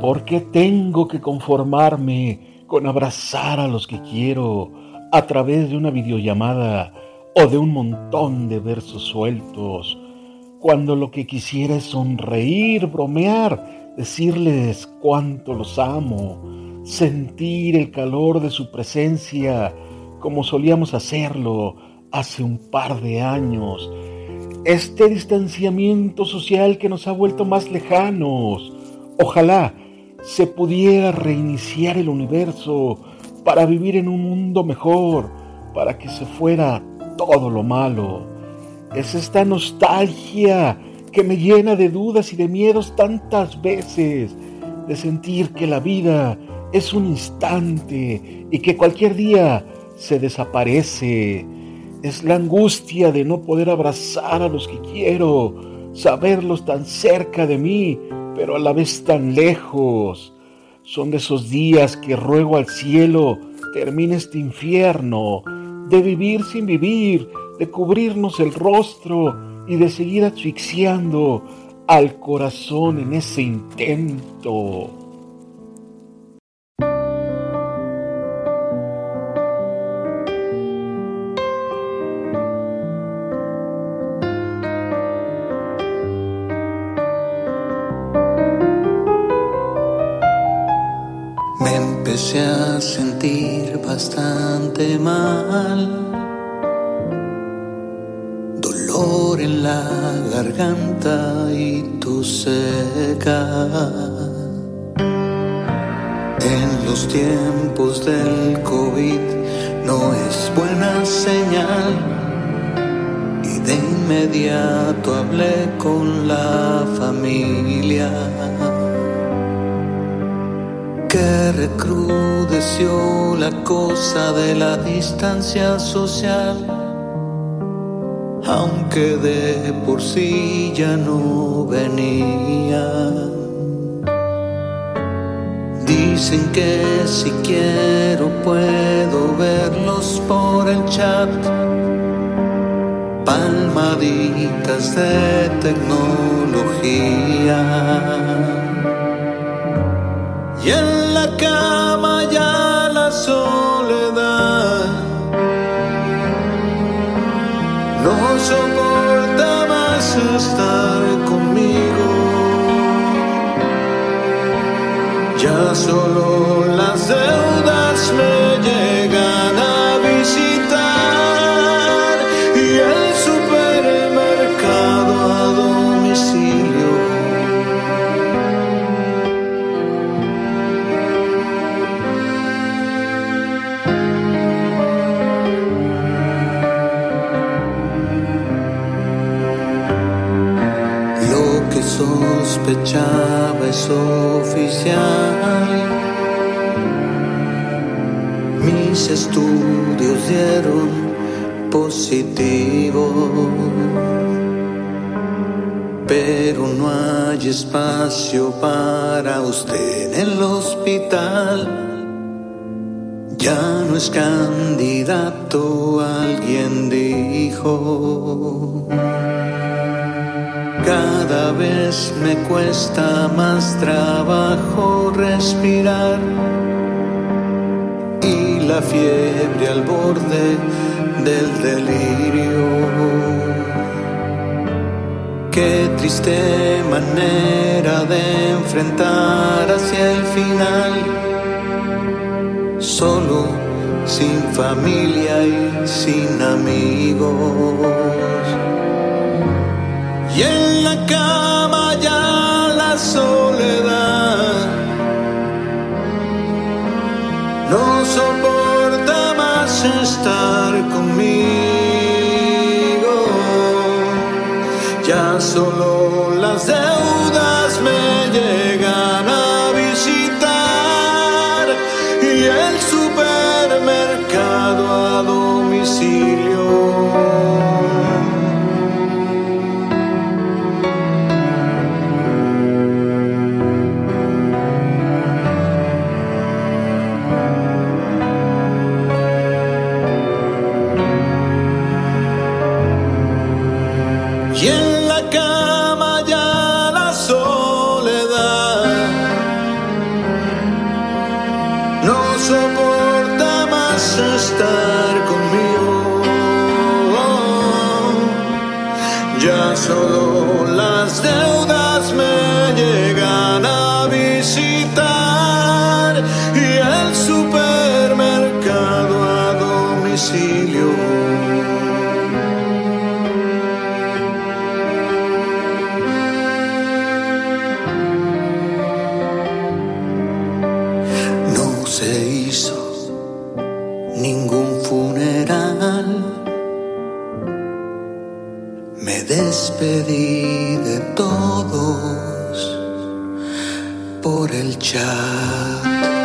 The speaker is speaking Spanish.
¿Por qué tengo que conformarme con abrazar a los que quiero a través de una videollamada o de un montón de versos sueltos, cuando lo que quisiera es sonreír, bromear, decirles cuánto los amo, sentir el calor de su presencia como solíamos hacerlo hace un par de años, este distanciamiento social que nos ha vuelto más lejanos, ojalá se pudiera reiniciar el universo para vivir en un mundo mejor, para que se fuera todo lo malo. Es esta nostalgia que me llena de dudas y de miedos tantas veces, de sentir que la vida es un instante y que cualquier día se desaparece. Es la angustia de no poder abrazar a los que quiero, saberlos tan cerca de mí, pero a la vez tan lejos. Son de esos días que ruego al cielo termine este infierno, de vivir sin vivir, de cubrirnos el rostro y de seguir asfixiando al corazón en ese intento. Empecé a sentir bastante mal. Dolor en la garganta y tu seca. En los tiempos del COVID no es buena señal. Y de inmediato hablé con la familia que recrudeció la cosa de la distancia social, aunque de por sí ya no venía. Dicen que si quiero puedo verlos por el chat, palmaditas de tecnología. Cama ya la soledad no soporta más estar conmigo. Ya solo las deudas sospechaba es oficial. Mis estudios dieron positivo, pero no hay espacio para usted en el hospital. Ya no es candidato, alguien dijo. Vez me cuesta más trabajo respirar y la fiebre al borde del delirio. Qué triste manera de enfrentar hacia el final, solo, sin familia y sin amigos. Solo las deudas me llegan a visitar y el supermercado a domicilio. Solo Me despedí de todos por el chat.